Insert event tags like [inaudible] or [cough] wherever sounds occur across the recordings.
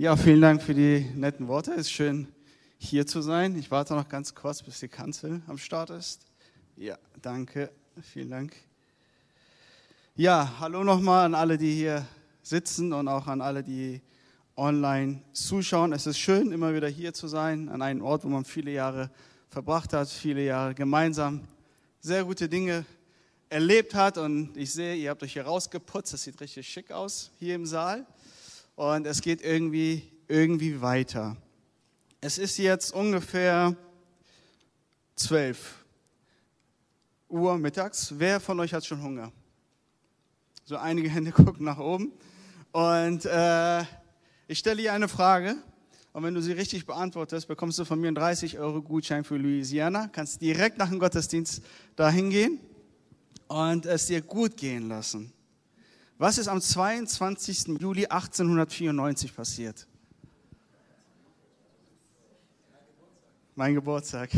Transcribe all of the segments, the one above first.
Ja, vielen Dank für die netten Worte. Es ist schön, hier zu sein. Ich warte noch ganz kurz, bis die Kanzel am Start ist. Ja, danke. Vielen Dank. Ja, hallo nochmal an alle, die hier sitzen und auch an alle, die online zuschauen. Es ist schön, immer wieder hier zu sein, an einem Ort, wo man viele Jahre verbracht hat, viele Jahre gemeinsam sehr gute Dinge erlebt hat. Und ich sehe, ihr habt euch hier rausgeputzt. Das sieht richtig schick aus hier im Saal. Und es geht irgendwie, irgendwie weiter. Es ist jetzt ungefähr 12 Uhr mittags. Wer von euch hat schon Hunger? So einige Hände [laughs] gucken nach oben. Und äh, ich stelle hier eine Frage. Und wenn du sie richtig beantwortest, bekommst du von mir einen 30 Euro Gutschein für Louisiana. Kannst direkt nach dem Gottesdienst dahin gehen und es dir gut gehen lassen. Was ist am 22. Juli 1894 passiert? Mein Geburtstag.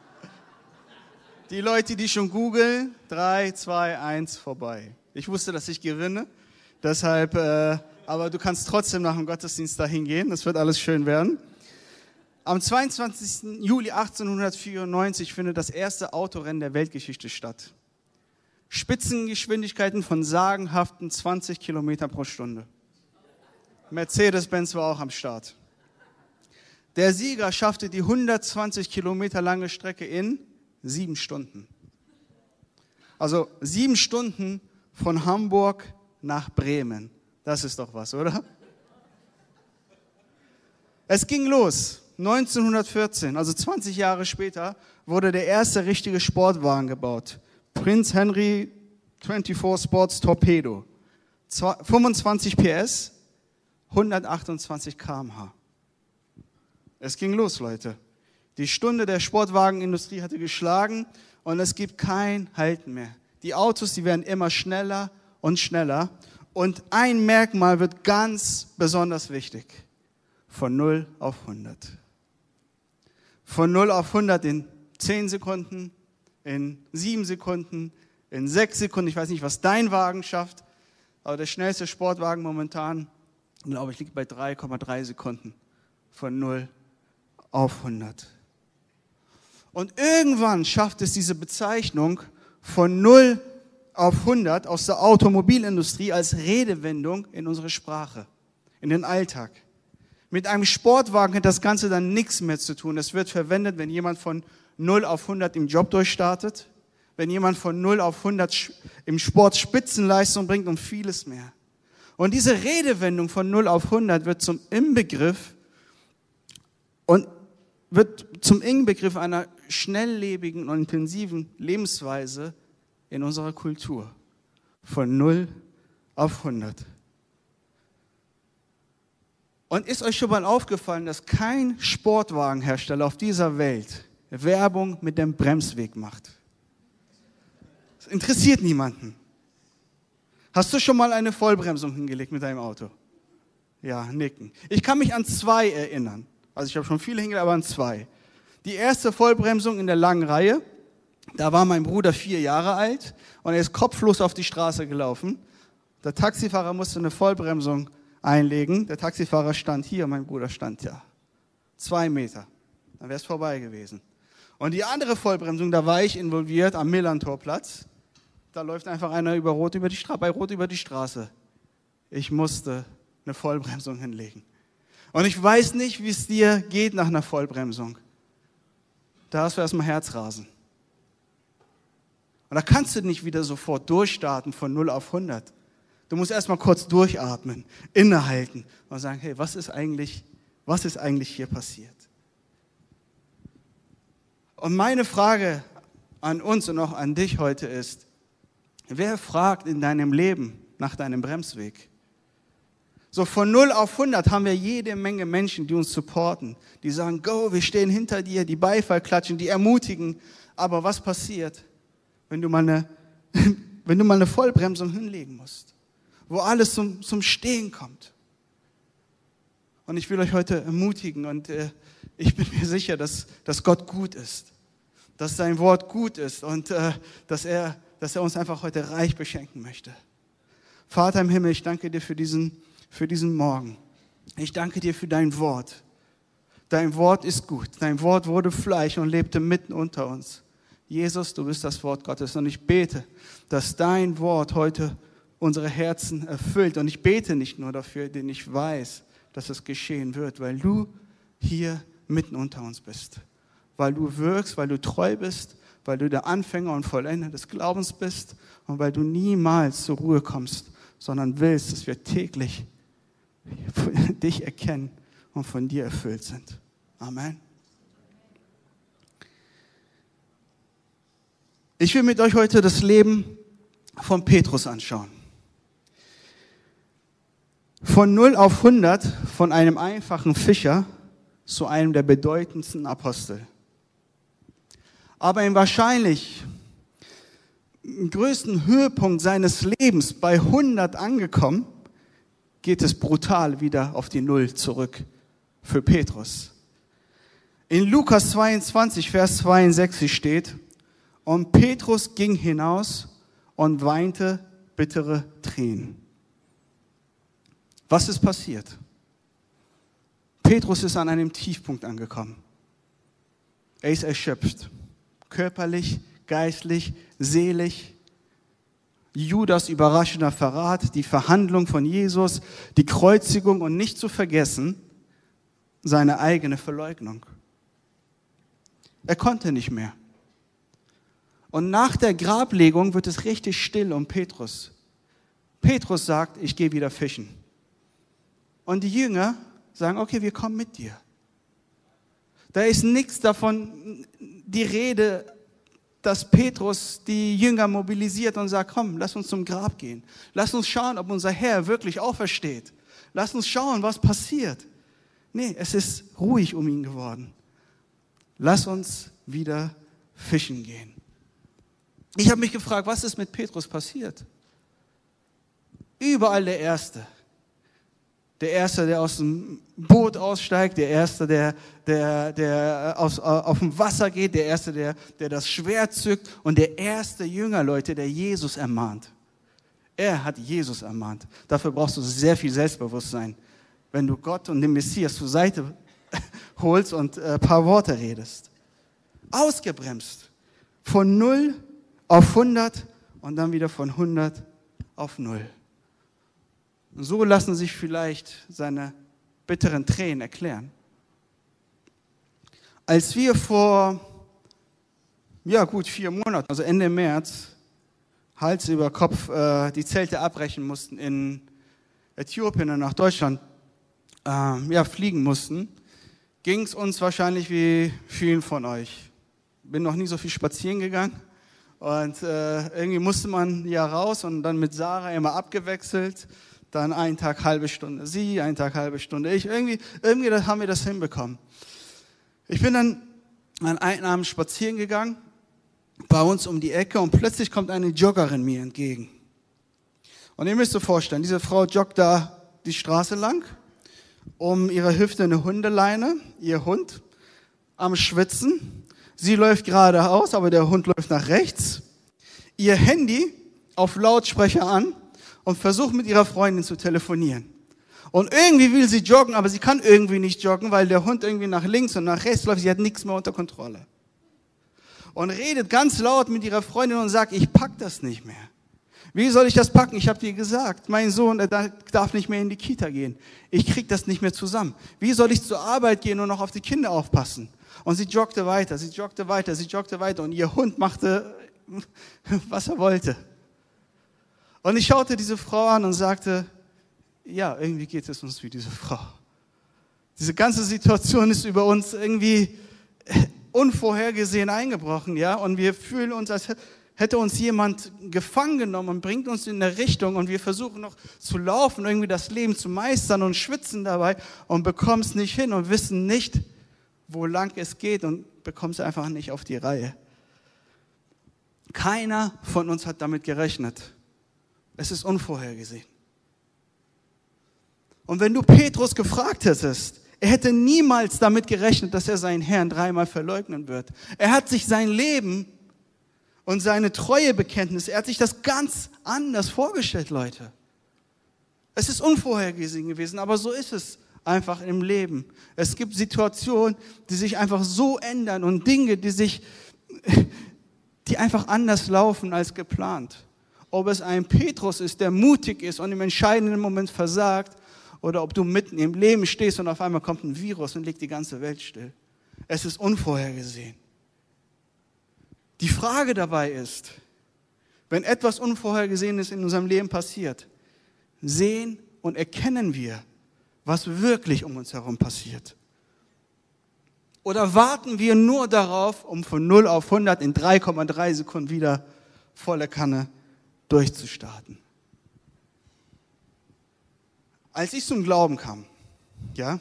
[laughs] Die Leute, die schon googeln, 3, 2, 1, vorbei. Ich wusste, dass ich gewinne, deshalb, äh, aber du kannst trotzdem nach dem Gottesdienst dahin gehen, das wird alles schön werden. Am 22. Juli 1894 findet das erste Autorennen der Weltgeschichte statt. Spitzengeschwindigkeiten von sagenhaften 20 Kilometer pro Stunde. Mercedes-Benz war auch am Start. Der Sieger schaffte die 120 Kilometer lange Strecke in sieben Stunden. Also sieben Stunden von Hamburg nach Bremen. Das ist doch was, oder? Es ging los. 1914, also 20 Jahre später, wurde der erste richtige Sportwagen gebaut. Prince Henry 24 Sports Torpedo. 25 PS, 128 km/h. Es ging los, Leute. Die Stunde der Sportwagenindustrie hatte geschlagen und es gibt kein Halten mehr. Die Autos, die werden immer schneller und schneller. Und ein Merkmal wird ganz besonders wichtig. Von 0 auf 100. Von 0 auf 100 in 10 Sekunden, in 7 Sekunden, in 6 Sekunden. Ich weiß nicht, was dein Wagen schafft, aber der schnellste Sportwagen momentan, glaube ich, liegt bei 3,3 Sekunden. Von 0 auf 100. Und irgendwann schafft es diese Bezeichnung von 0 auf 100 aus der Automobilindustrie als Redewendung in unsere Sprache, in den Alltag. Mit einem Sportwagen hat das Ganze dann nichts mehr zu tun. Es wird verwendet, wenn jemand von 0 auf 100 im Job durchstartet, wenn jemand von 0 auf 100 im Sport Spitzenleistung bringt und vieles mehr. Und diese Redewendung von 0 auf 100 wird zum Inbegriff und wird zum Inbegriff einer schnelllebigen und intensiven Lebensweise in unserer Kultur. Von 0 auf 100. Und ist euch schon mal aufgefallen, dass kein Sportwagenhersteller auf dieser Welt Werbung mit dem Bremsweg macht? Das interessiert niemanden. Hast du schon mal eine Vollbremsung hingelegt mit deinem Auto? Ja, nicken. Ich kann mich an zwei erinnern. Also ich habe schon viele hingelegt, aber an zwei. Die erste Vollbremsung in der langen Reihe, da war mein Bruder vier Jahre alt und er ist kopflos auf die Straße gelaufen. Der Taxifahrer musste eine Vollbremsung einlegen. Der Taxifahrer stand hier, mein Bruder stand da. Zwei Meter. Dann wäre es vorbei gewesen. Und die andere Vollbremsung, da war ich involviert am Millantorplatz. Da läuft einfach einer über Rot über die Straße, bei Rot über die Straße. Ich musste eine Vollbremsung hinlegen. Und ich weiß nicht, wie es dir geht nach einer Vollbremsung. Da hast du erstmal Herzrasen. Und da kannst du nicht wieder sofort durchstarten von 0 auf 100. Du musst erstmal kurz durchatmen, innehalten und sagen, hey, was ist eigentlich, was ist eigentlich hier passiert? Und meine Frage an uns und auch an dich heute ist, wer fragt in deinem Leben nach deinem Bremsweg? So von 0 auf 100 haben wir jede Menge Menschen, die uns supporten, die sagen, go, wir stehen hinter dir, die Beifall klatschen, die ermutigen. Aber was passiert, wenn du mal eine, [laughs] wenn du mal eine Vollbremsung hinlegen musst, wo alles zum, zum Stehen kommt? Und ich will euch heute ermutigen und äh, ich bin mir sicher, dass, dass Gott gut ist, dass sein Wort gut ist und äh, dass, er, dass er uns einfach heute reich beschenken möchte. Vater im Himmel, ich danke dir für diesen für diesen Morgen. Ich danke dir für dein Wort. Dein Wort ist gut. Dein Wort wurde Fleisch und lebte mitten unter uns. Jesus, du bist das Wort Gottes. Und ich bete, dass dein Wort heute unsere Herzen erfüllt. Und ich bete nicht nur dafür, denn ich weiß, dass es geschehen wird, weil du hier mitten unter uns bist. Weil du wirkst, weil du treu bist, weil du der Anfänger und Vollender des Glaubens bist und weil du niemals zur Ruhe kommst, sondern willst, dass wir täglich [laughs] dich erkennen und von dir erfüllt sind. Amen. Ich will mit euch heute das Leben von Petrus anschauen. Von 0 auf 100, von einem einfachen Fischer zu einem der bedeutendsten Apostel. Aber im wahrscheinlich größten Höhepunkt seines Lebens bei 100 angekommen, geht es brutal wieder auf die Null zurück für Petrus. In Lukas 22, Vers 62 steht, und Petrus ging hinaus und weinte bittere Tränen. Was ist passiert? Petrus ist an einem Tiefpunkt angekommen. Er ist erschöpft, körperlich, geistlich, seelisch. Judas überraschender Verrat, die Verhandlung von Jesus, die Kreuzigung und nicht zu vergessen, seine eigene Verleugnung. Er konnte nicht mehr. Und nach der Grablegung wird es richtig still um Petrus. Petrus sagt, ich gehe wieder fischen. Und die Jünger sagen, okay, wir kommen mit dir. Da ist nichts davon, die Rede, dass Petrus die Jünger mobilisiert und sagt, komm, lass uns zum Grab gehen. Lass uns schauen, ob unser Herr wirklich aufersteht. Lass uns schauen, was passiert. Nee, es ist ruhig um ihn geworden. Lass uns wieder fischen gehen. Ich habe mich gefragt, was ist mit Petrus passiert? Überall der Erste. Der Erste, der aus dem Boot aussteigt, der Erste, der, der, der aus, auf dem Wasser geht, der Erste, der, der das Schwert zückt und der erste Jünger, Leute, der Jesus ermahnt. Er hat Jesus ermahnt. Dafür brauchst du sehr viel Selbstbewusstsein, wenn du Gott und den Messias zur Seite [laughs] holst und ein paar Worte redest. Ausgebremst. Von 0 auf 100 und dann wieder von 100 auf 0. So lassen sich vielleicht seine bitteren Tränen erklären. Als wir vor, ja gut, vier Monaten, also Ende März, Hals über Kopf äh, die Zelte abbrechen mussten in Äthiopien und nach Deutschland äh, ja, fliegen mussten, ging es uns wahrscheinlich wie vielen von euch. Bin noch nie so viel spazieren gegangen und äh, irgendwie musste man ja raus und dann mit Sarah immer abgewechselt dann einen Tag halbe Stunde sie, einen Tag halbe Stunde ich. Irgendwie, irgendwie haben wir das hinbekommen. Ich bin dann an einem Abend spazieren gegangen, bei uns um die Ecke und plötzlich kommt eine Joggerin mir entgegen. Und ihr müsst euch vorstellen, diese Frau joggt da die Straße lang, um ihre Hüfte eine Hundeleine, ihr Hund am Schwitzen. Sie läuft geradeaus, aber der Hund läuft nach rechts. Ihr Handy auf Lautsprecher an und versucht mit ihrer Freundin zu telefonieren. Und irgendwie will sie joggen, aber sie kann irgendwie nicht joggen, weil der Hund irgendwie nach links und nach rechts läuft. Sie hat nichts mehr unter Kontrolle. Und redet ganz laut mit ihrer Freundin und sagt, ich pack das nicht mehr. Wie soll ich das packen? Ich habe dir gesagt, mein Sohn darf nicht mehr in die Kita gehen. Ich krieg das nicht mehr zusammen. Wie soll ich zur Arbeit gehen und noch auf die Kinder aufpassen? Und sie joggte weiter, sie joggte weiter, sie joggte weiter und ihr Hund machte, [laughs] was er wollte. Und ich schaute diese Frau an und sagte, ja, irgendwie geht es uns wie diese Frau. Diese ganze Situation ist über uns irgendwie unvorhergesehen eingebrochen, ja, und wir fühlen uns, als hätte uns jemand gefangen genommen und bringt uns in eine Richtung und wir versuchen noch zu laufen, irgendwie das Leben zu meistern und schwitzen dabei und bekommen es nicht hin und wissen nicht, wo lang es geht und bekommen es einfach nicht auf die Reihe. Keiner von uns hat damit gerechnet. Es ist unvorhergesehen. Und wenn du Petrus gefragt hättest, er hätte niemals damit gerechnet, dass er seinen Herrn dreimal verleugnen wird. Er hat sich sein Leben und seine Treuebekenntnis, er hat sich das ganz anders vorgestellt, Leute. Es ist unvorhergesehen gewesen, aber so ist es einfach im Leben. Es gibt Situationen, die sich einfach so ändern und Dinge, die sich, [laughs] die einfach anders laufen als geplant. Ob es ein Petrus ist, der mutig ist und im entscheidenden Moment versagt, oder ob du mitten im Leben stehst und auf einmal kommt ein Virus und legt die ganze Welt still. Es ist unvorhergesehen. Die Frage dabei ist, wenn etwas Unvorhergesehenes in unserem Leben passiert, sehen und erkennen wir, was wirklich um uns herum passiert? Oder warten wir nur darauf, um von 0 auf 100 in 3,3 Sekunden wieder volle Kanne durchzustarten? Als ich zum Glauben kam, ja,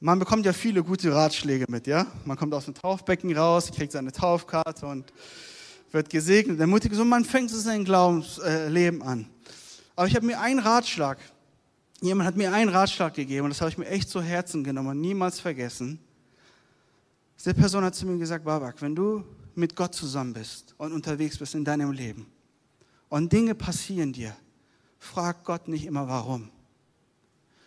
man bekommt ja viele gute Ratschläge mit, ja. Man kommt aus dem Taufbecken raus, kriegt seine Taufkarte und wird gesegnet, ermutigt und man fängt so sein Glaubensleben an. Aber ich habe mir einen Ratschlag Jemand hat mir einen Ratschlag gegeben und das habe ich mir echt zu Herzen genommen und niemals vergessen. Diese Person hat zu mir gesagt, Babak, wenn du mit Gott zusammen bist und unterwegs bist in deinem Leben und Dinge passieren dir, frag Gott nicht immer warum.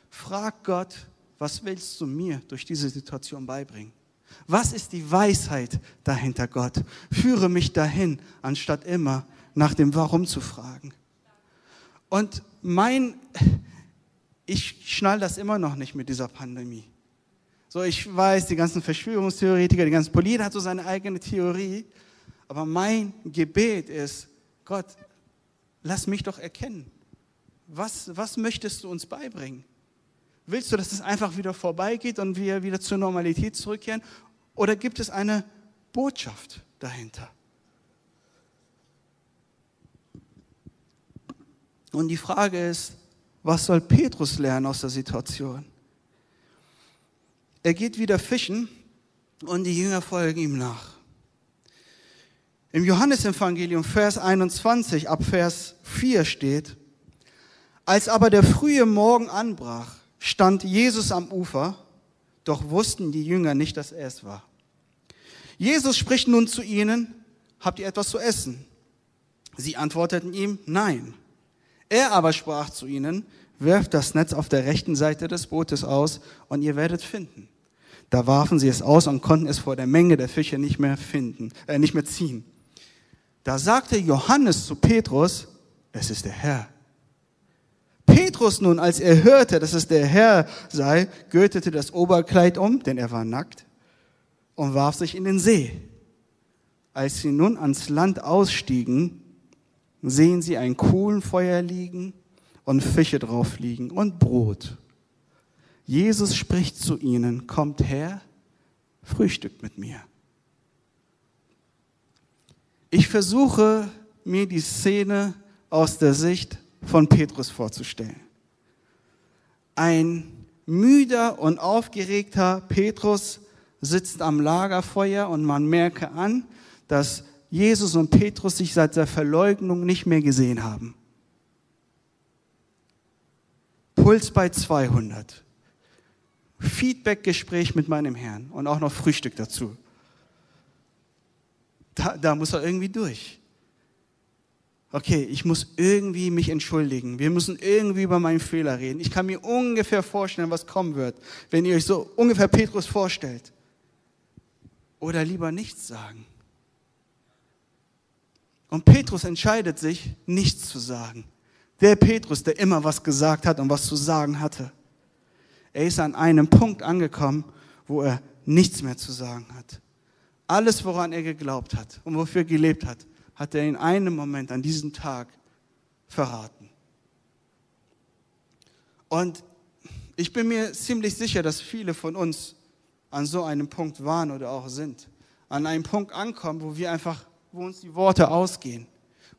Frag Gott, was willst du mir durch diese Situation beibringen? Was ist die Weisheit dahinter, Gott? Führe mich dahin, anstatt immer nach dem Warum zu fragen. Und mein, ich schnall das immer noch nicht mit dieser Pandemie. So, ich weiß, die ganzen Verschwörungstheoretiker, die ganzen Politiker hat so seine eigene Theorie, aber mein Gebet ist, Gott, lass mich doch erkennen. Was, was möchtest du uns beibringen? Willst du, dass es einfach wieder vorbeigeht und wir wieder zur Normalität zurückkehren? Oder gibt es eine Botschaft dahinter? Und die Frage ist, was soll Petrus lernen aus der Situation? Er geht wieder fischen und die Jünger folgen ihm nach. Im Johannesevangelium Vers 21 ab Vers 4 steht, als aber der frühe Morgen anbrach, stand Jesus am Ufer, doch wussten die Jünger nicht, dass er es war. Jesus spricht nun zu ihnen, habt ihr etwas zu essen? Sie antworteten ihm, nein. Er aber sprach zu ihnen, werft das Netz auf der rechten Seite des Bootes aus und ihr werdet finden. Da warfen sie es aus und konnten es vor der Menge der Fische nicht mehr finden, äh, nicht mehr ziehen. Da sagte Johannes zu Petrus, es ist der Herr. Petrus nun, als er hörte, dass es der Herr sei, gürtete das Oberkleid um, denn er war nackt, und warf sich in den See. Als sie nun ans Land ausstiegen, sehen sie ein Kohlenfeuer liegen und Fische drauf liegen und Brot. Jesus spricht zu ihnen, kommt her, frühstückt mit mir. Ich versuche mir die Szene aus der Sicht von Petrus vorzustellen. Ein müder und aufgeregter Petrus sitzt am Lagerfeuer und man merke an, dass Jesus und Petrus sich seit der Verleugnung nicht mehr gesehen haben. Puls bei 200. Feedback-Gespräch mit meinem Herrn und auch noch Frühstück dazu. Da, da muss er irgendwie durch. Okay, ich muss irgendwie mich entschuldigen. Wir müssen irgendwie über meinen Fehler reden. Ich kann mir ungefähr vorstellen, was kommen wird, wenn ihr euch so ungefähr Petrus vorstellt. Oder lieber nichts sagen. Und Petrus entscheidet sich, nichts zu sagen. Der Petrus, der immer was gesagt hat und was zu sagen hatte. Er ist an einem Punkt angekommen, wo er nichts mehr zu sagen hat. Alles, woran er geglaubt hat und wofür er gelebt hat, hat er in einem Moment an diesem Tag verraten. Und ich bin mir ziemlich sicher, dass viele von uns an so einem Punkt waren oder auch sind. An einem Punkt ankommen, wo wir einfach wo uns die Worte ausgehen,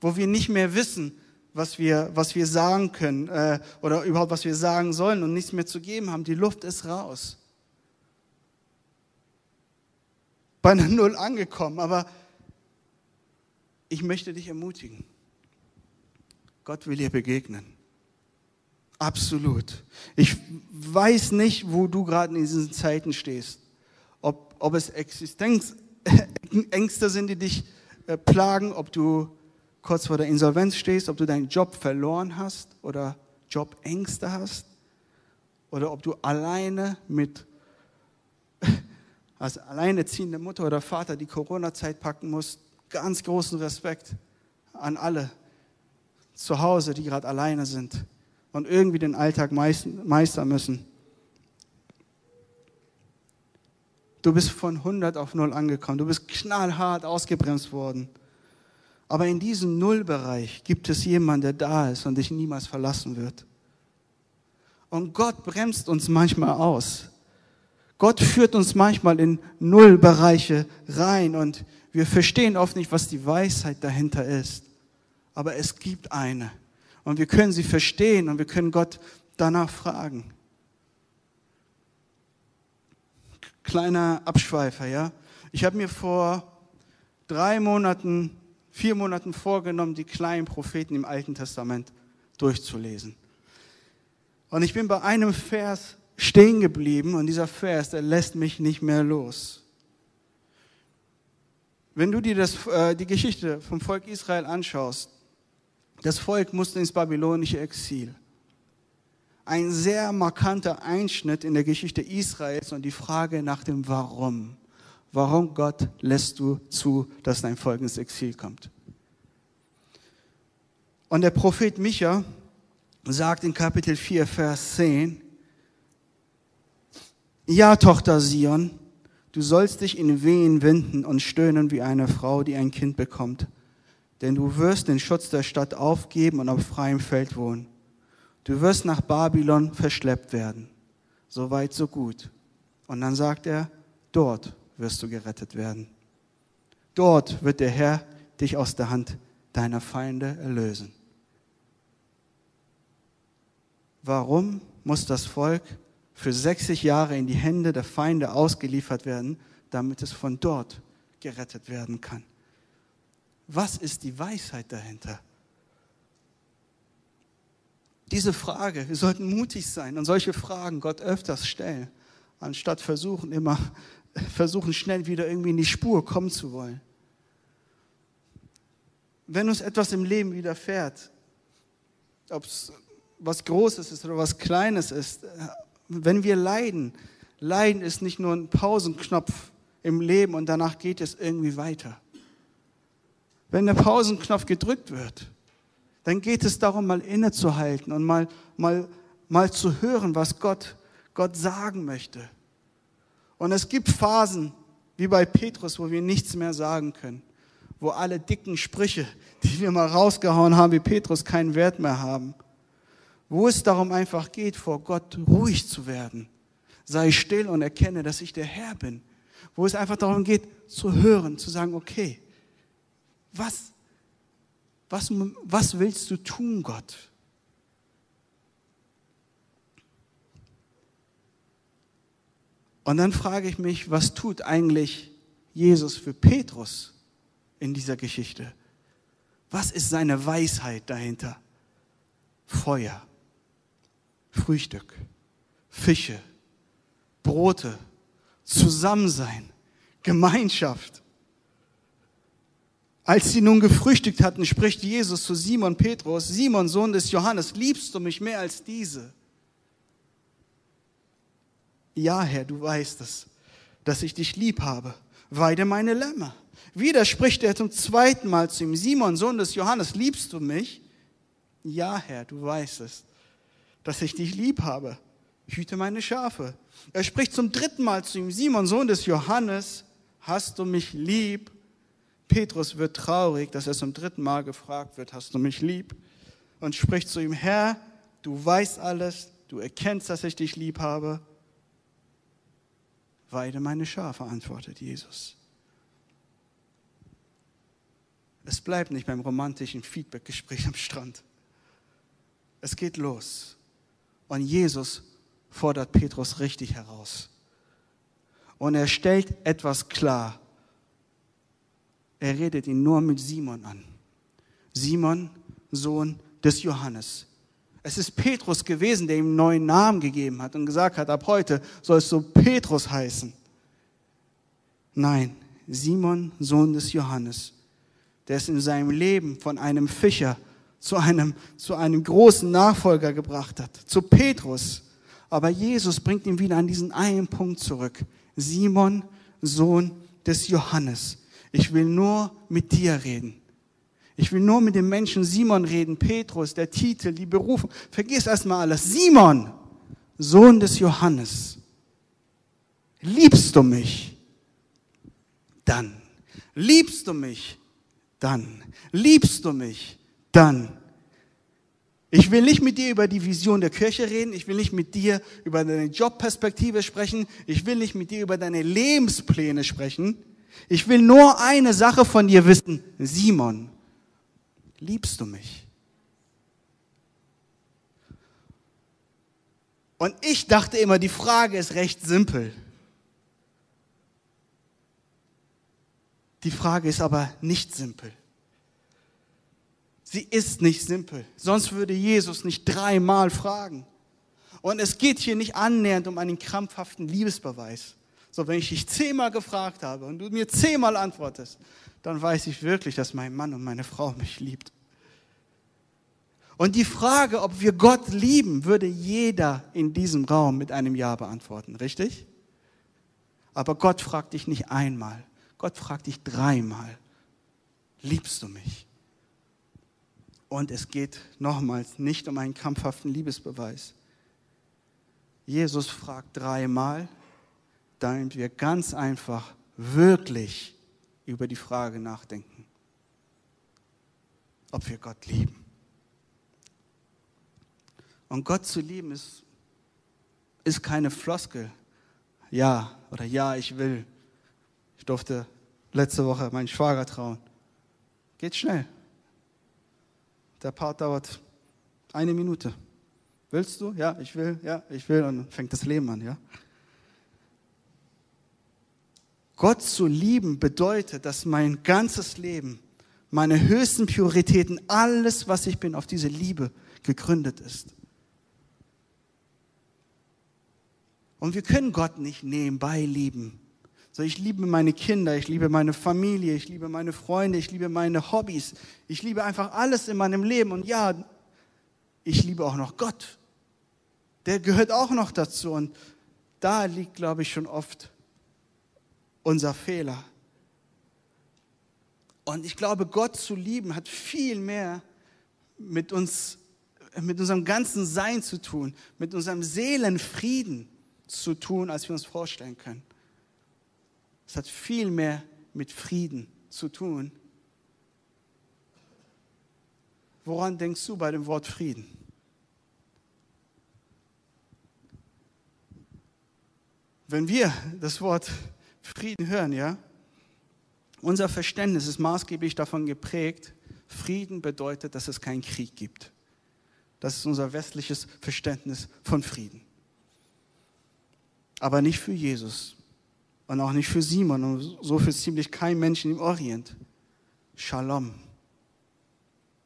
wo wir nicht mehr wissen, was wir, was wir sagen können äh, oder überhaupt, was wir sagen sollen und nichts mehr zu geben haben. Die Luft ist raus. Bei einer Null angekommen, aber ich möchte dich ermutigen. Gott will dir begegnen. Absolut. Ich weiß nicht, wo du gerade in diesen Zeiten stehst. Ob, ob es Existenzängste [laughs] sind, die dich äh, plagen, ob du kurz vor der Insolvenz stehst, ob du deinen Job verloren hast oder Jobängste hast oder ob du alleine mit, als alleinerziehende Mutter oder Vater die Corona-Zeit packen musst, ganz großen Respekt an alle zu Hause, die gerade alleine sind und irgendwie den Alltag meistern müssen. Du bist von 100 auf 0 angekommen. Du bist knallhart ausgebremst worden. Aber in diesem Nullbereich gibt es jemanden, der da ist und dich niemals verlassen wird. Und Gott bremst uns manchmal aus. Gott führt uns manchmal in Nullbereiche rein und wir verstehen oft nicht, was die Weisheit dahinter ist. Aber es gibt eine. Und wir können sie verstehen und wir können Gott danach fragen. Kleiner Abschweifer, ja. Ich habe mir vor drei Monaten, vier Monaten vorgenommen, die kleinen Propheten im Alten Testament durchzulesen. Und ich bin bei einem Vers stehen geblieben und dieser Vers, der lässt mich nicht mehr los. Wenn du dir das, äh, die Geschichte vom Volk Israel anschaust, das Volk musste ins babylonische Exil ein sehr markanter Einschnitt in der Geschichte Israels und die Frage nach dem Warum. Warum, Gott, lässt du zu, dass dein Volk ins Exil kommt? Und der Prophet Micha sagt in Kapitel 4, Vers 10, ja, Tochter Sion, du sollst dich in Wehen winden und stöhnen wie eine Frau, die ein Kind bekommt. Denn du wirst den Schutz der Stadt aufgeben und auf freiem Feld wohnen. Du wirst nach Babylon verschleppt werden. So weit, so gut. Und dann sagt er, dort wirst du gerettet werden. Dort wird der Herr dich aus der Hand deiner Feinde erlösen. Warum muss das Volk für 60 Jahre in die Hände der Feinde ausgeliefert werden, damit es von dort gerettet werden kann? Was ist die Weisheit dahinter? Diese Frage, wir sollten mutig sein und solche Fragen Gott öfters stellen, anstatt versuchen immer, [laughs] versuchen schnell wieder irgendwie in die Spur kommen zu wollen. Wenn uns etwas im Leben widerfährt, ob es was Großes ist oder was Kleines ist, wenn wir leiden, Leiden ist nicht nur ein Pausenknopf im Leben und danach geht es irgendwie weiter. Wenn der Pausenknopf gedrückt wird, dann geht es darum, mal innezuhalten und mal, mal, mal zu hören, was Gott, Gott sagen möchte. Und es gibt Phasen, wie bei Petrus, wo wir nichts mehr sagen können, wo alle dicken Sprüche, die wir mal rausgehauen haben, wie Petrus, keinen Wert mehr haben. Wo es darum einfach geht, vor Gott ruhig zu werden. Sei still und erkenne, dass ich der Herr bin. Wo es einfach darum geht, zu hören, zu sagen, okay, was was, was willst du tun, Gott? Und dann frage ich mich, was tut eigentlich Jesus für Petrus in dieser Geschichte? Was ist seine Weisheit dahinter? Feuer, Frühstück, Fische, Brote, Zusammensein, Gemeinschaft. Als sie nun gefrühstückt hatten, spricht Jesus zu Simon Petrus, Simon, Sohn des Johannes, liebst du mich mehr als diese? Ja, Herr, du weißt es, dass ich dich lieb habe. Weide meine Lämmer. Wieder spricht er zum zweiten Mal zu ihm, Simon, Sohn des Johannes, liebst du mich? Ja, Herr, du weißt es, dass ich dich lieb habe. Hüte meine Schafe. Er spricht zum dritten Mal zu ihm, Simon, Sohn des Johannes, hast du mich lieb? Petrus wird traurig, dass er zum dritten Mal gefragt wird, hast du mich lieb? Und spricht zu ihm, Herr, du weißt alles, du erkennst, dass ich dich lieb habe. Weide meine Schafe, antwortet Jesus. Es bleibt nicht beim romantischen Feedbackgespräch am Strand. Es geht los. Und Jesus fordert Petrus richtig heraus. Und er stellt etwas klar, er redet ihn nur mit Simon an. Simon, Sohn des Johannes. Es ist Petrus gewesen, der ihm einen neuen Namen gegeben hat und gesagt hat, ab heute sollst du Petrus heißen. Nein, Simon, Sohn des Johannes, der es in seinem Leben von einem Fischer zu einem, zu einem großen Nachfolger gebracht hat, zu Petrus. Aber Jesus bringt ihn wieder an diesen einen Punkt zurück. Simon, Sohn des Johannes. Ich will nur mit dir reden. Ich will nur mit dem Menschen Simon reden, Petrus, der Titel, die Berufung. Vergiss erstmal alles. Simon, Sohn des Johannes. Liebst du mich? Dann. Liebst du mich? Dann. Liebst du mich? Dann. Ich will nicht mit dir über die Vision der Kirche reden. Ich will nicht mit dir über deine Jobperspektive sprechen. Ich will nicht mit dir über deine Lebenspläne sprechen. Ich will nur eine Sache von dir wissen. Simon, liebst du mich? Und ich dachte immer, die Frage ist recht simpel. Die Frage ist aber nicht simpel. Sie ist nicht simpel. Sonst würde Jesus nicht dreimal fragen. Und es geht hier nicht annähernd um einen krampfhaften Liebesbeweis. So, wenn ich dich zehnmal gefragt habe und du mir zehnmal antwortest, dann weiß ich wirklich, dass mein Mann und meine Frau mich liebt. Und die Frage, ob wir Gott lieben, würde jeder in diesem Raum mit einem Ja beantworten, richtig? Aber Gott fragt dich nicht einmal, Gott fragt dich dreimal, liebst du mich? Und es geht nochmals nicht um einen krampfhaften Liebesbeweis. Jesus fragt dreimal, damit wir ganz einfach wirklich über die Frage nachdenken, ob wir Gott lieben. Und Gott zu lieben ist, ist keine Floskel. Ja oder ja, ich will. Ich durfte letzte Woche meinen Schwager trauen. Geht schnell. Der Part dauert eine Minute. Willst du? Ja, ich will, ja, ich will. Und dann fängt das Leben an, ja. Gott zu lieben bedeutet, dass mein ganzes Leben, meine höchsten Prioritäten, alles, was ich bin, auf diese Liebe gegründet ist. Und wir können Gott nicht nebenbei lieben. So, ich liebe meine Kinder, ich liebe meine Familie, ich liebe meine Freunde, ich liebe meine Hobbys. Ich liebe einfach alles in meinem Leben. Und ja, ich liebe auch noch Gott. Der gehört auch noch dazu. Und da liegt, glaube ich, schon oft unser Fehler. Und ich glaube, Gott zu lieben hat viel mehr mit uns, mit unserem ganzen Sein zu tun, mit unserem Seelenfrieden zu tun, als wir uns vorstellen können. Es hat viel mehr mit Frieden zu tun. Woran denkst du bei dem Wort Frieden? Wenn wir das Wort Frieden hören, ja, unser Verständnis ist maßgeblich davon geprägt, Frieden bedeutet, dass es keinen Krieg gibt. Das ist unser westliches Verständnis von Frieden. Aber nicht für Jesus und auch nicht für Simon und so für ziemlich kein Menschen im Orient. Shalom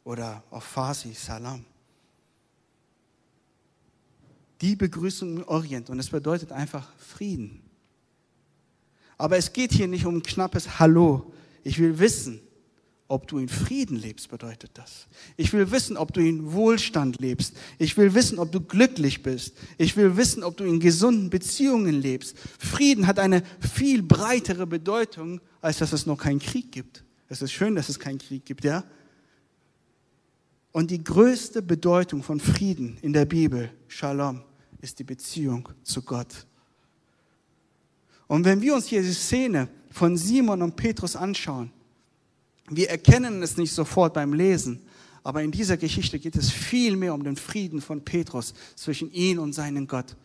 oder auf Farsi Salam. Die Begrüßung im Orient und es bedeutet einfach Frieden. Aber es geht hier nicht um knappes Hallo. Ich will wissen, ob du in Frieden lebst, bedeutet das. Ich will wissen, ob du in Wohlstand lebst. Ich will wissen, ob du glücklich bist. Ich will wissen, ob du in gesunden Beziehungen lebst. Frieden hat eine viel breitere Bedeutung, als dass es noch keinen Krieg gibt. Es ist schön, dass es keinen Krieg gibt, ja? Und die größte Bedeutung von Frieden in der Bibel, Shalom, ist die Beziehung zu Gott. Und wenn wir uns hier die Szene von Simon und Petrus anschauen, wir erkennen es nicht sofort beim Lesen, aber in dieser Geschichte geht es viel mehr um den Frieden von Petrus zwischen ihm und seinem Gott,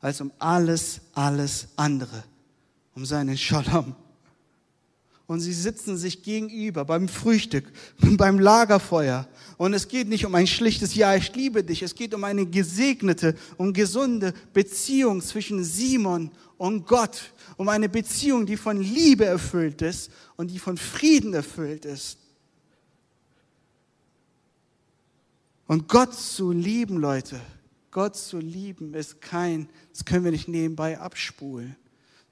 als um alles, alles andere, um seinen Shalom. Und sie sitzen sich gegenüber beim Frühstück, [laughs] beim Lagerfeuer. Und es geht nicht um ein schlichtes Ja, ich liebe dich. Es geht um eine gesegnete und gesunde Beziehung zwischen Simon und Gott um eine Beziehung, die von Liebe erfüllt ist und die von Frieden erfüllt ist. Und Gott zu lieben, Leute, Gott zu lieben ist kein, das können wir nicht nebenbei abspulen.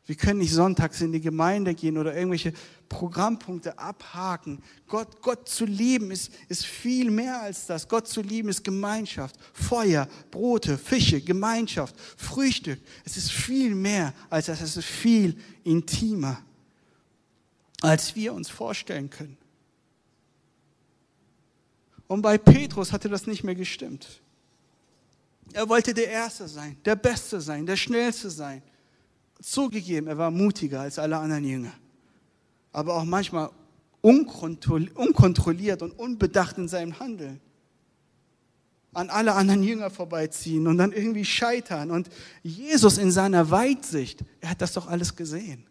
Wir können nicht sonntags in die Gemeinde gehen oder irgendwelche Programmpunkte abhaken. Gott, Gott zu lieben ist, ist viel mehr als das. Gott zu lieben ist Gemeinschaft, Feuer, Brote, Fische, Gemeinschaft, Frühstück. Es ist viel mehr als das. Es ist viel intimer, als wir uns vorstellen können. Und bei Petrus hatte das nicht mehr gestimmt. Er wollte der Erste sein, der Beste sein, der Schnellste sein. Zugegeben, er war mutiger als alle anderen Jünger. Aber auch manchmal unkontrolliert und unbedacht in seinem Handeln. An alle anderen Jünger vorbeiziehen und dann irgendwie scheitern. Und Jesus in seiner Weitsicht, er hat das doch alles gesehen.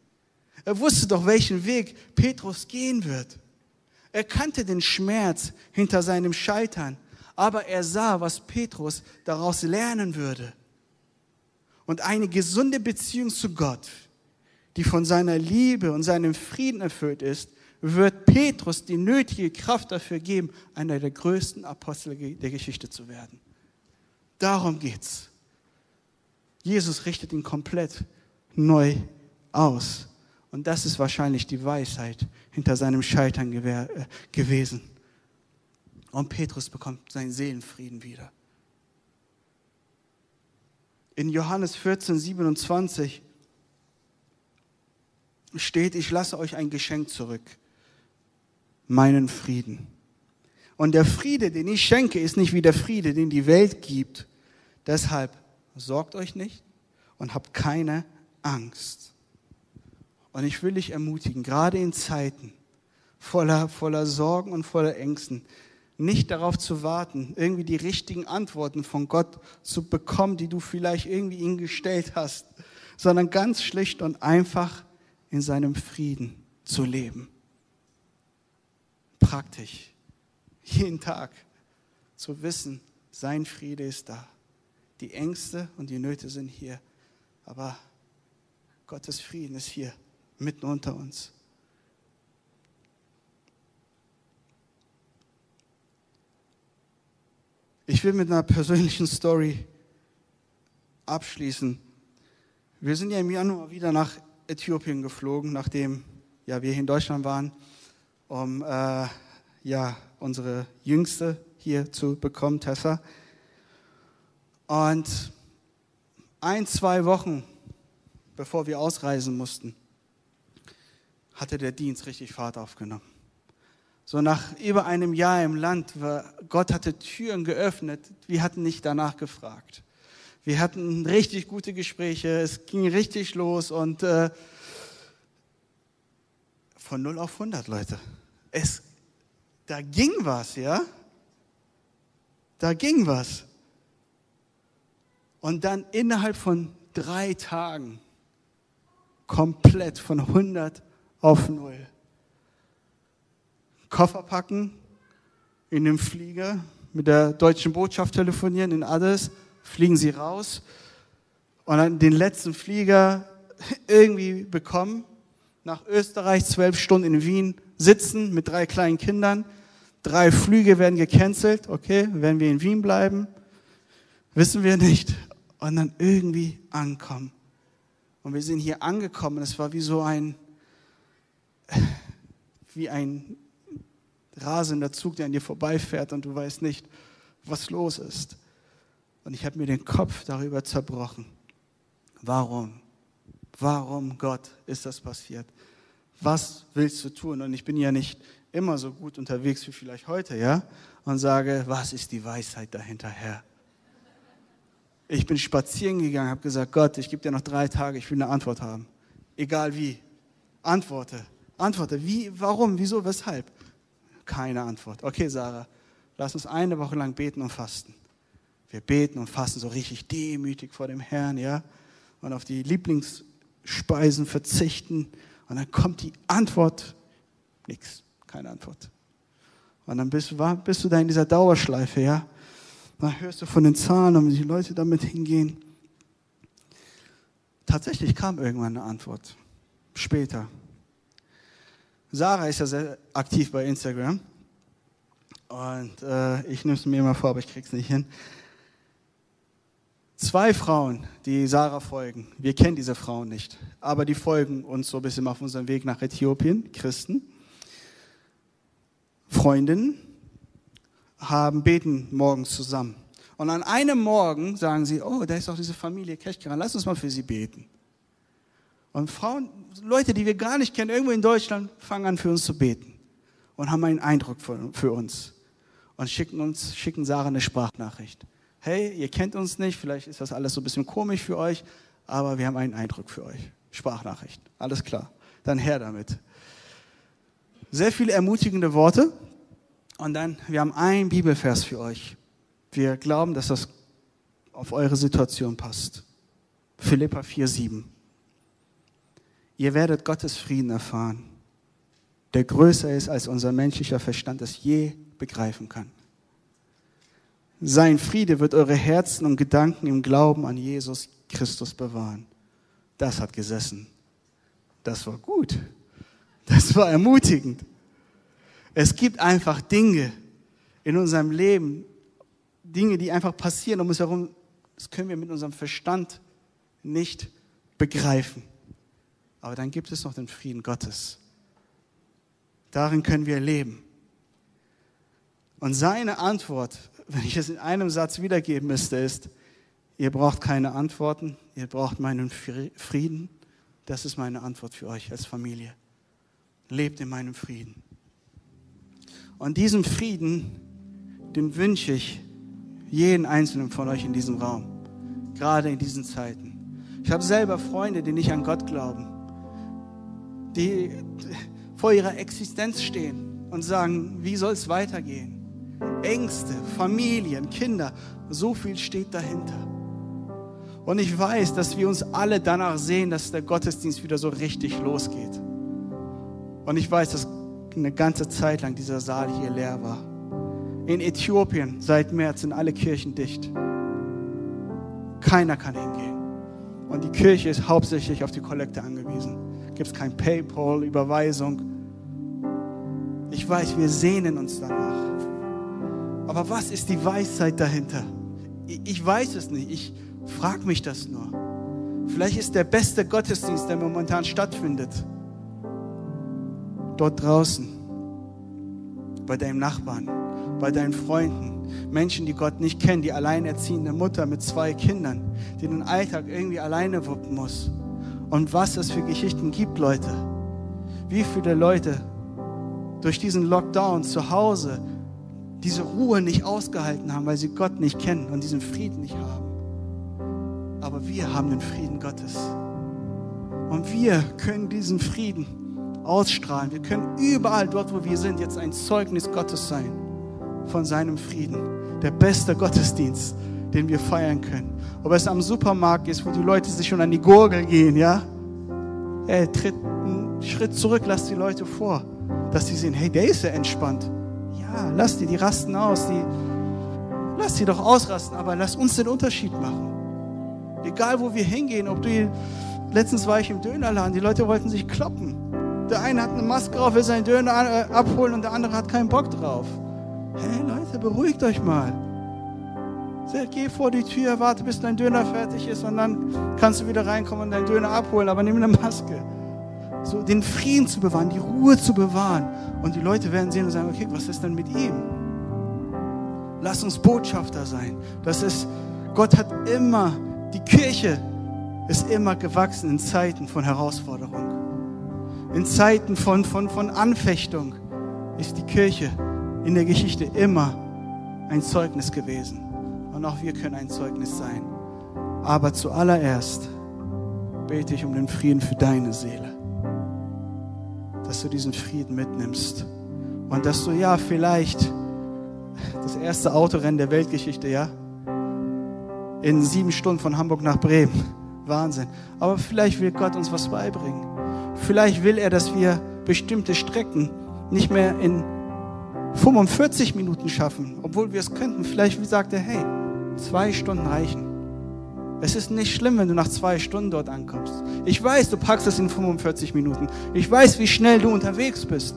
Er wusste doch, welchen Weg Petrus gehen wird. Er kannte den Schmerz hinter seinem Scheitern, aber er sah, was Petrus daraus lernen würde und eine gesunde Beziehung zu Gott, die von seiner Liebe und seinem Frieden erfüllt ist, wird Petrus die nötige Kraft dafür geben, einer der größten Apostel der Geschichte zu werden. Darum geht's. Jesus richtet ihn komplett neu aus. Und das ist wahrscheinlich die Weisheit hinter seinem Scheitern äh, gewesen. Und Petrus bekommt seinen Seelenfrieden wieder in Johannes 14, 27 steht, ich lasse euch ein Geschenk zurück, meinen Frieden. Und der Friede, den ich schenke, ist nicht wie der Friede, den die Welt gibt. Deshalb sorgt euch nicht und habt keine Angst. Und ich will dich ermutigen, gerade in Zeiten voller, voller Sorgen und voller Ängsten, nicht darauf zu warten, irgendwie die richtigen Antworten von Gott zu bekommen, die du vielleicht irgendwie ihm gestellt hast, sondern ganz schlicht und einfach in seinem Frieden zu leben. Praktisch, jeden Tag zu wissen, sein Friede ist da. Die Ängste und die Nöte sind hier, aber Gottes Frieden ist hier mitten unter uns. Ich will mit einer persönlichen Story abschließen. Wir sind ja im Januar wieder nach Äthiopien geflogen, nachdem ja, wir hier in Deutschland waren, um äh, ja, unsere Jüngste hier zu bekommen, Tessa. Und ein, zwei Wochen bevor wir ausreisen mussten, hatte der Dienst richtig Fahrt aufgenommen. So nach über einem Jahr im Land, Gott hatte Türen geöffnet, wir hatten nicht danach gefragt. Wir hatten richtig gute Gespräche, es ging richtig los und äh, von 0 auf 100, Leute. Es, da ging was, ja? Da ging was. Und dann innerhalb von drei Tagen komplett von 100 auf 0. Koffer packen, in den Flieger, mit der deutschen Botschaft telefonieren in Addis, fliegen sie raus und dann den letzten Flieger irgendwie bekommen, nach Österreich, zwölf Stunden in Wien sitzen mit drei kleinen Kindern. Drei Flüge werden gecancelt, okay, werden wir in Wien bleiben, wissen wir nicht. Und dann irgendwie ankommen. Und wir sind hier angekommen. Es war wie so ein, wie ein rasender Zug, der an dir vorbeifährt und du weißt nicht, was los ist. Und ich habe mir den Kopf darüber zerbrochen. Warum? Warum, Gott, ist das passiert? Was willst du tun? Und ich bin ja nicht immer so gut unterwegs wie vielleicht heute, ja? Und sage, was ist die Weisheit dahinter, Herr? Ich bin spazieren gegangen, habe gesagt, Gott, ich gebe dir noch drei Tage, ich will eine Antwort haben. Egal wie. Antworte. Antworte. Wie, warum, wieso, weshalb? Keine Antwort. Okay, Sarah, lass uns eine Woche lang beten und fasten. Wir beten und fasten so richtig demütig vor dem Herrn, ja, und auf die Lieblingsspeisen verzichten. Und dann kommt die Antwort, nichts, keine Antwort. Und dann bist, bist du da in dieser Dauerschleife, ja. Dann hörst du von den Zahlen, und die Leute damit hingehen. Tatsächlich kam irgendwann eine Antwort. Später. Sarah ist ja sehr aktiv bei Instagram. Und äh, ich nehme es mir immer vor, aber ich krieg's nicht hin. zwei Frauen, die Sarah folgen. Wir kennen diese Frauen nicht, aber die folgen uns so ein bisschen auf unserem Weg nach Äthiopien, Christen. Freundinnen haben beten morgens zusammen. Und an einem Morgen sagen sie, oh, da ist doch diese Familie Kechkeran, lass uns mal für sie beten. Und Frauen, Leute, die wir gar nicht kennen, irgendwo in Deutschland, fangen an für uns zu beten und haben einen Eindruck für, für uns und schicken uns, schicken Sarah eine Sprachnachricht. Hey, ihr kennt uns nicht, vielleicht ist das alles so ein bisschen komisch für euch, aber wir haben einen Eindruck für euch. Sprachnachricht, alles klar. Dann her damit. Sehr viele ermutigende Worte und dann, wir haben einen Bibelvers für euch. Wir glauben, dass das auf eure Situation passt. Philippa 4,7. Ihr werdet Gottes Frieden erfahren, der größer ist, als unser menschlicher Verstand es je begreifen kann. Sein Friede wird eure Herzen und Gedanken im Glauben an Jesus Christus bewahren. Das hat gesessen. Das war gut. Das war ermutigend. Es gibt einfach Dinge in unserem Leben, Dinge, die einfach passieren um uns herum, das können wir mit unserem Verstand nicht begreifen. Aber dann gibt es noch den Frieden Gottes. Darin können wir leben. Und seine Antwort, wenn ich es in einem Satz wiedergeben müsste, ist, ihr braucht keine Antworten, ihr braucht meinen Frieden. Das ist meine Antwort für euch als Familie. Lebt in meinem Frieden. Und diesen Frieden, den wünsche ich jeden einzelnen von euch in diesem Raum, gerade in diesen Zeiten. Ich habe selber Freunde, die nicht an Gott glauben, die vor ihrer Existenz stehen und sagen, wie soll es weitergehen? Ängste, Familien, Kinder, so viel steht dahinter. Und ich weiß, dass wir uns alle danach sehen, dass der Gottesdienst wieder so richtig losgeht. Und ich weiß, dass eine ganze Zeit lang dieser Saal hier leer war. In Äthiopien seit März sind alle Kirchen dicht. Keiner kann hingehen. Und die Kirche ist hauptsächlich auf die Kollekte angewiesen. Gibt es kein PayPal, Überweisung. Ich weiß, wir sehnen uns danach. Aber was ist die Weisheit dahinter? Ich weiß es nicht. Ich frage mich das nur. Vielleicht ist der beste Gottesdienst, der momentan stattfindet, dort draußen, bei deinem Nachbarn, bei deinen Freunden, Menschen, die Gott nicht kennen, die alleinerziehende Mutter mit zwei Kindern, die den Alltag irgendwie alleine wuppen muss. Und was es für Geschichten gibt, Leute. Wie viele Leute durch diesen Lockdown zu Hause diese Ruhe nicht ausgehalten haben, weil sie Gott nicht kennen und diesen Frieden nicht haben. Aber wir haben den Frieden Gottes. Und wir können diesen Frieden ausstrahlen. Wir können überall dort, wo wir sind, jetzt ein Zeugnis Gottes sein von seinem Frieden. Der beste Gottesdienst, den wir feiern können. Ob es am Supermarkt ist, wo die Leute sich schon an die Gurgel gehen, ja? Ey, tritt einen Schritt zurück, lass die Leute vor, dass sie sehen, hey, der ist ja entspannt. Ja, lass die, die rasten aus, die, lass die doch ausrasten, aber lass uns den Unterschied machen. Egal, wo wir hingehen, ob du, letztens war ich im Dönerladen, die Leute wollten sich kloppen. Der eine hat eine Maske drauf, will seinen Döner äh, abholen und der andere hat keinen Bock drauf. Hey Leute, beruhigt euch mal. Geh vor die Tür, warte, bis dein Döner fertig ist und dann kannst du wieder reinkommen und deinen Döner abholen, aber nimm eine Maske. So den Frieden zu bewahren, die Ruhe zu bewahren. Und die Leute werden sehen und sagen, okay, was ist denn mit ihm? Lass uns Botschafter sein. Das ist, Gott hat immer, die Kirche ist immer gewachsen in Zeiten von Herausforderung. In Zeiten von, von, von Anfechtung ist die Kirche in der Geschichte immer ein Zeugnis gewesen. Und auch wir können ein Zeugnis sein. Aber zuallererst bete ich um den Frieden für deine Seele. Dass du diesen Frieden mitnimmst. Und dass du ja vielleicht das erste Autorennen der Weltgeschichte, ja, in sieben Stunden von Hamburg nach Bremen. Wahnsinn. Aber vielleicht will Gott uns was beibringen. Vielleicht will er, dass wir bestimmte Strecken nicht mehr in 45 Minuten schaffen, obwohl wir es könnten. Vielleicht sagt er, hey, zwei Stunden reichen. Es ist nicht schlimm, wenn du nach zwei Stunden dort ankommst. Ich weiß, du packst es in 45 Minuten. Ich weiß, wie schnell du unterwegs bist.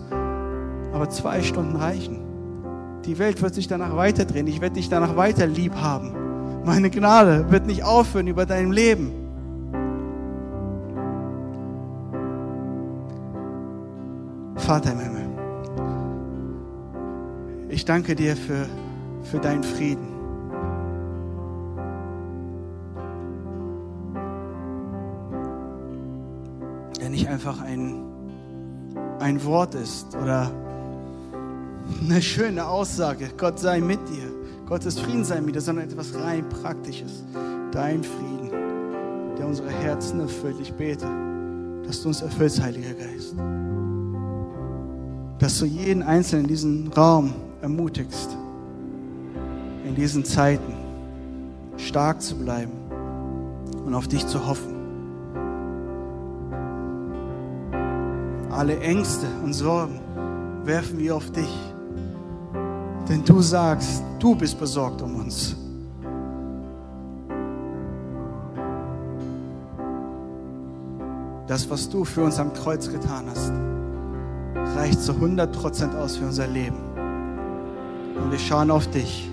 Aber zwei Stunden reichen. Die Welt wird sich danach weiterdrehen. Ich werde dich danach weiter lieb haben. Meine Gnade wird nicht aufhören über deinem Leben. Vater im Himmel, ich danke dir für, für deinen Frieden. Nicht einfach ein, ein Wort ist oder eine schöne Aussage, Gott sei mit dir, Gottes Frieden sei mit dir, sondern etwas rein Praktisches. Dein Frieden, der unsere Herzen erfüllt. Ich bete, dass du uns erfüllst, Heiliger Geist dass du jeden Einzelnen in diesem Raum ermutigst, in diesen Zeiten stark zu bleiben und auf dich zu hoffen. Alle Ängste und Sorgen werfen wir auf dich, denn du sagst, du bist besorgt um uns. Das, was du für uns am Kreuz getan hast, reicht zu 100% aus für unser Leben. Und wir schauen auf dich.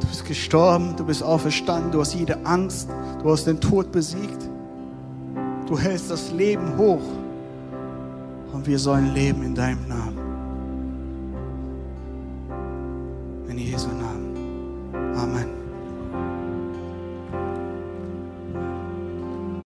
Du bist gestorben, du bist auferstanden, du hast jede Angst, du hast den Tod besiegt. Du hältst das Leben hoch. Wir sollen leben in deinem Namen.